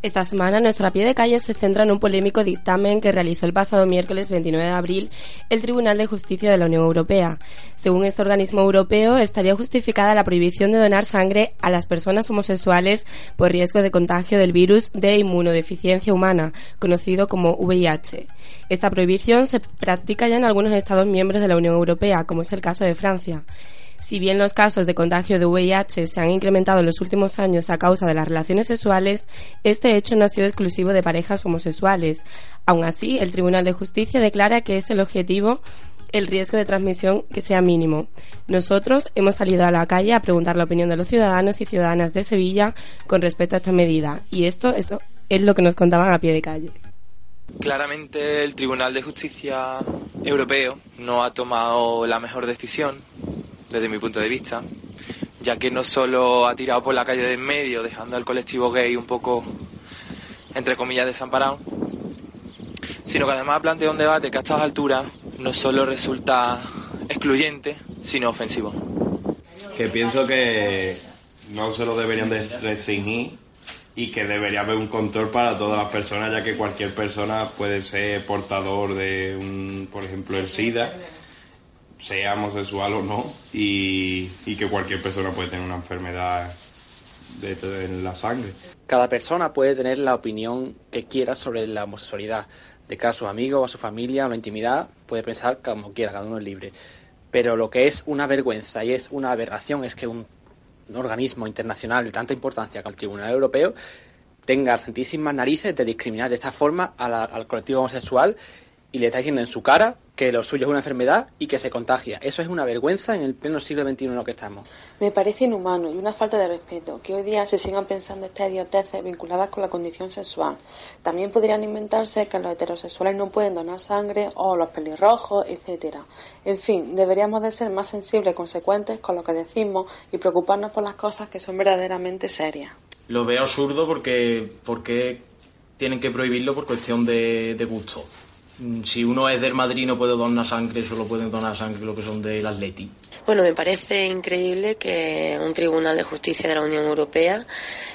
Esta semana nuestra pie de calle se centra en un polémico dictamen que realizó el pasado miércoles 29 de abril el Tribunal de Justicia de la Unión Europea. Según este organismo europeo, estaría justificada la prohibición de donar sangre a las personas homosexuales por riesgo de contagio del virus de inmunodeficiencia humana, conocido como VIH. Esta prohibición se practica ya en algunos Estados miembros de la Unión Europea, como es el caso de Francia. Si bien los casos de contagio de VIH se han incrementado en los últimos años a causa de las relaciones sexuales, este hecho no ha sido exclusivo de parejas homosexuales. Aun así, el Tribunal de Justicia declara que es el objetivo el riesgo de transmisión que sea mínimo. Nosotros hemos salido a la calle a preguntar la opinión de los ciudadanos y ciudadanas de Sevilla con respecto a esta medida. Y esto, esto es lo que nos contaban a pie de calle. Claramente el Tribunal de Justicia Europeo no ha tomado la mejor decisión desde mi punto de vista, ya que no solo ha tirado por la calle de en medio, dejando al colectivo gay un poco, entre comillas, desamparado, sino que además plantea un debate que a estas alturas no solo resulta excluyente, sino ofensivo. Que pienso que no se lo deberían de restringir y que debería haber un control para todas las personas, ya que cualquier persona puede ser portador de un, por ejemplo, el SIDA sea homosexual o no, y, que cualquier persona puede tener una enfermedad de, en la sangre. Cada persona puede tener la opinión que quiera sobre la homosexualidad. De cara a sus amigos, a su familia, a la intimidad, puede pensar como quiera, cada uno es libre. Pero lo que es una vergüenza y es una aberración es que un, organismo internacional de tanta importancia como el Tribunal Europeo tenga santísimas narices de discriminar de esta forma al colectivo homosexual y le está diciendo en su cara que lo suyo es una enfermedad y que se contagia. Eso es una vergüenza en el pleno siglo XXI en lo que estamos. Me parece inhumano y una falta de respeto que hoy día se sigan pensando estas idioteces vinculadas con la condición sexual. También podrían inventarse que los heterosexuales no pueden donar sangre o los pelirrojos, etcétera. En fin, deberíamos de ser más sensibles y consecuentes con lo que decimos y preocuparnos por las cosas que son verdaderamente serias. Lo veo absurdo porque, porque tienen que prohibirlo por cuestión de, de gusto si uno es del Madrid no puede donar sangre, solo pueden donar sangre lo que son del Atleti. Bueno, me parece increíble que un tribunal de justicia de la Unión Europea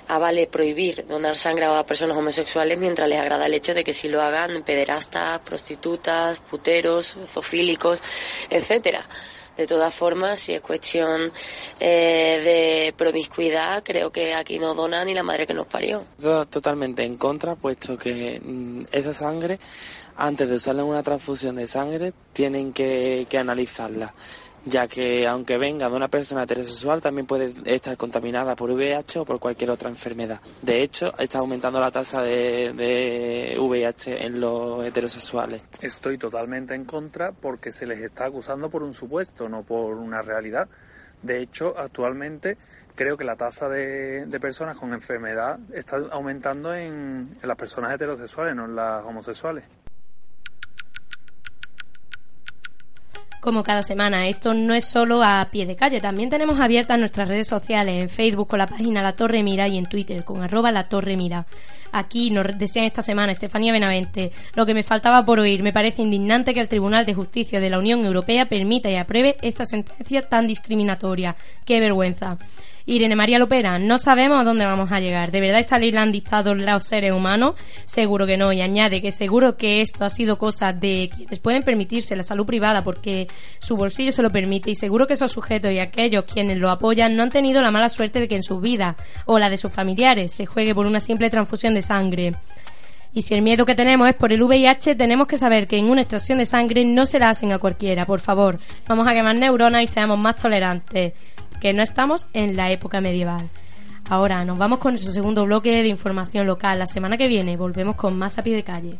avale prohibir donar sangre a personas homosexuales mientras les agrada el hecho de que si lo hagan pederastas, prostitutas, puteros, zoofílicos, etcétera. De todas formas, si es cuestión eh, de promiscuidad, creo que aquí no dona ni la madre que nos parió. Totalmente en contra, puesto que mm, esa sangre antes de usarla en una transfusión de sangre, tienen que, analizarla, ya que aunque venga de una persona heterosexual, también puede estar contaminada por VIH o por cualquier otra enfermedad. De hecho, está aumentando la tasa de, de VIH en los heterosexuales. Estoy totalmente en contra porque se les está acusando por un supuesto, no por una realidad. De hecho, actualmente creo que la tasa de, personas con enfermedad está aumentando en, en, las personas heterosexuales, no en las homosexuales. Como cada semana. Esto no es solo a pie de calle, también tenemos abiertas nuestras redes sociales, en Facebook con la página La Torre Mira y en Twitter con arroba La Torre Mira. Aquí nos desean esta semana Estefanía Benavente. Lo que me faltaba por oír, me parece indignante que el Tribunal de Justicia de la Unión Europea permita y apruebe esta sentencia tan discriminatoria. ¡Qué vergüenza! Irene María Lopera, no sabemos a dónde vamos a llegar. ¿De verdad esta ley la han dictado los seres humanos? Seguro que no. Y añade que seguro que esto ha sido cosa de quienes pueden permitirse la salud privada porque su bolsillo se lo permite. Y seguro que esos sujetos y aquellos quienes lo apoyan no han tenido la mala suerte de que en su vida o la de sus familiares se juegue por una simple transfusión de sangre. Y si el miedo que tenemos es por el VIH, tenemos que saber que en una extracción de sangre no se la hacen a cualquiera, por favor. Vamos a quemar neuronas y seamos más tolerantes que no estamos en la época medieval. Ahora nos vamos con nuestro segundo bloque de información local. La semana que viene volvemos con más a pie de calle.